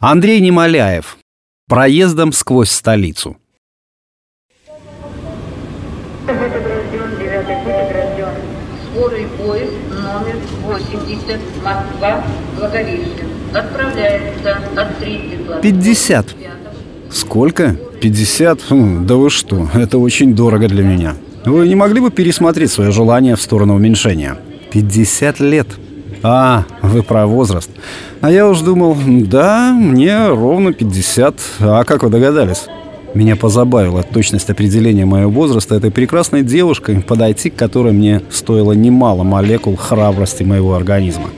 Андрей Немоляев. Проездом сквозь столицу. Скорый поезд номер 80, Москва, Благовещен. Отправляется от Третьего. 50. Сколько? 50? Хм, да вы что, это очень дорого для меня. Вы не могли бы пересмотреть свое желание в сторону уменьшения? 50 лет. А, вы про возраст. А я уж думал, да, мне ровно 50. А как вы догадались? Меня позабавила точность определения моего возраста этой прекрасной девушкой, подойти к которой мне стоило немало молекул храбрости моего организма.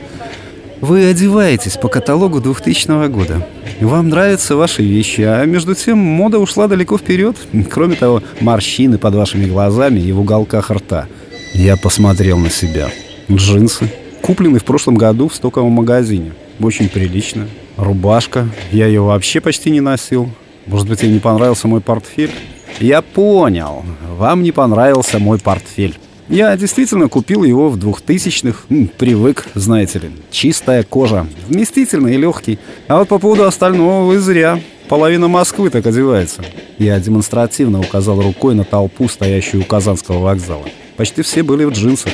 Вы одеваетесь по каталогу 2000 года. Вам нравятся ваши вещи, а между тем мода ушла далеко вперед. Кроме того, морщины под вашими глазами и в уголках рта. Я посмотрел на себя. Джинсы, купленный в прошлом году в стоковом магазине. Очень прилично. Рубашка. Я ее вообще почти не носил. Может быть, ей не понравился мой портфель? Я понял. Вам не понравился мой портфель. Я действительно купил его в 2000-х. Привык, знаете ли. Чистая кожа. Вместительный и легкий. А вот по поводу остального вы зря. Половина Москвы так одевается. Я демонстративно указал рукой на толпу, стоящую у Казанского вокзала. Почти все были в джинсах.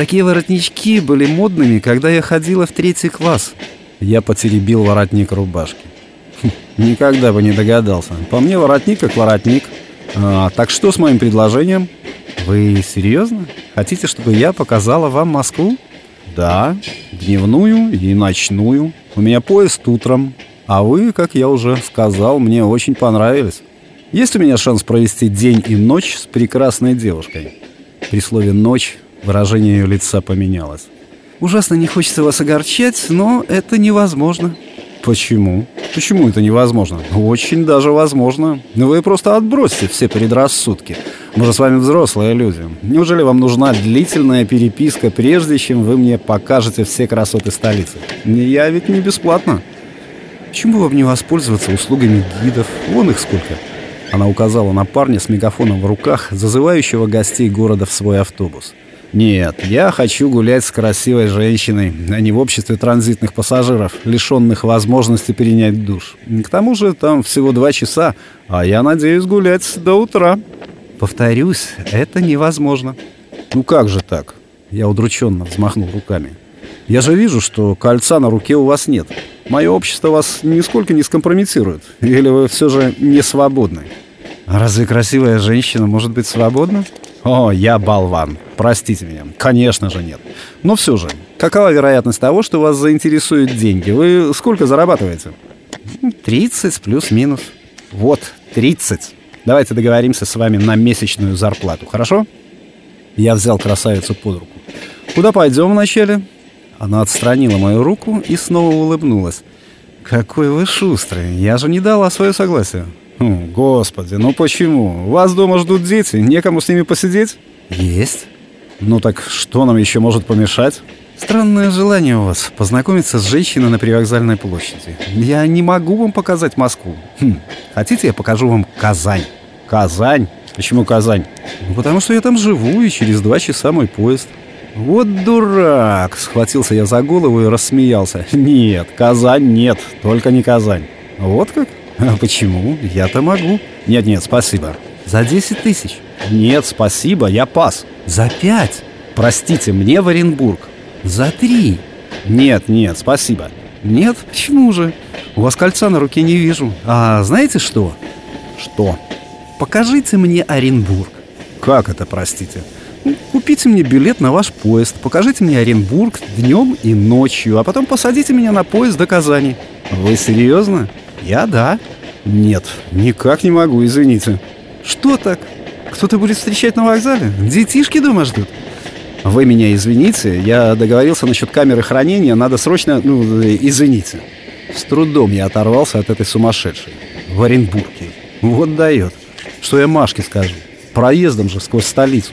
Такие воротнички были модными, когда я ходила в третий класс. Я потеребил воротник рубашки. Хм, никогда бы не догадался. По мне воротник как воротник. А, так что с моим предложением? Вы серьезно? Хотите, чтобы я показала вам Москву? Да, дневную и ночную. У меня поезд утром. А вы, как я уже сказал, мне очень понравились. Есть у меня шанс провести день и ночь с прекрасной девушкой? При слове «ночь» Выражение ее лица поменялось. «Ужасно не хочется вас огорчать, но это невозможно». «Почему? Почему это невозможно?» «Очень даже возможно. Вы просто отбросьте все предрассудки. Мы же с вами взрослые люди. Неужели вам нужна длительная переписка, прежде чем вы мне покажете все красоты столицы? Я ведь не бесплатно». «Почему вам не воспользоваться услугами гидов? Вон их сколько». Она указала на парня с мегафоном в руках, зазывающего гостей города в свой автобус. Нет, я хочу гулять с красивой женщиной, а не в обществе транзитных пассажиров, лишенных возможности перенять душ. К тому же там всего два часа, а я надеюсь гулять до утра. Повторюсь, это невозможно. Ну как же так? Я удрученно взмахнул руками. Я же вижу, что кольца на руке у вас нет. Мое общество вас нисколько не скомпрометирует. Или вы все же не свободны? А разве красивая женщина может быть свободна? О, я болван. Простите меня. Конечно же нет. Но все же, какова вероятность того, что вас заинтересуют деньги? Вы сколько зарабатываете? 30 плюс-минус. Вот, 30. Давайте договоримся с вами на месячную зарплату, хорошо? Я взял красавицу под руку. Куда пойдем вначале? Она отстранила мою руку и снова улыбнулась. Какой вы шустрый. Я же не дала свое согласие. Хм, господи, ну почему? Вас дома ждут дети, некому с ними посидеть? Есть. Ну так что нам еще может помешать? Странное желание у вас познакомиться с женщиной на привокзальной площади. Я не могу вам показать Москву. Хм, хотите, я покажу вам Казань? Казань? Почему Казань? Ну, потому что я там живу, и через два часа мой поезд. Вот дурак! Схватился я за голову и рассмеялся. Нет, Казань нет, только не Казань. Вот как? А почему? Я-то могу. Нет-нет, спасибо. За 10 тысяч. Нет, спасибо, я пас. За 5. Простите, мне в Оренбург. За 3. Нет, нет, спасибо. Нет, почему же? У вас кольца на руке не вижу. А знаете что? Что? Покажите мне Оренбург. Как это, простите? Ну, купите мне билет на ваш поезд, покажите мне Оренбург днем и ночью, а потом посадите меня на поезд до Казани. Вы серьезно? Я да. Нет, никак не могу, извините. Что так? Кто-то будет встречать на вокзале? Детишки дома ждут? Вы меня извините, я договорился насчет камеры хранения, надо срочно, ну, извините. С трудом я оторвался от этой сумасшедшей. В Оренбурге. Вот дает. Что я Машке скажу? Проездом же сквозь столицу.